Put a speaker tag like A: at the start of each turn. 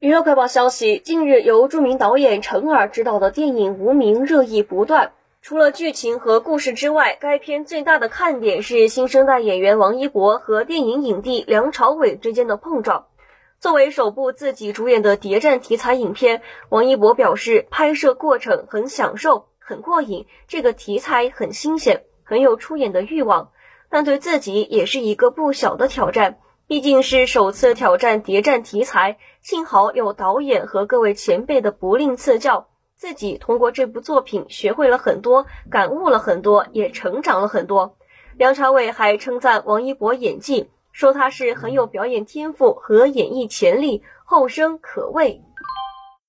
A: 娱乐快报消息：近日，由著名导演陈耳执导的电影《无名》热议不断。除了剧情和故事之外，该片最大的看点是新生代演员王一博和电影影帝梁朝伟之间的碰撞。作为首部自己主演的谍战题材影片，王一博表示，拍摄过程很享受，很过瘾，这个题材很新鲜，很有出演的欲望，但对自己也是一个不小的挑战。毕竟是首次挑战谍战题材，幸好有导演和各位前辈的不吝赐教，自己通过这部作品学会了很多，感悟了很多，也成长了很多。梁朝伟还称赞王一博演技，说他是很有表演天赋和演艺潜力，后生可畏。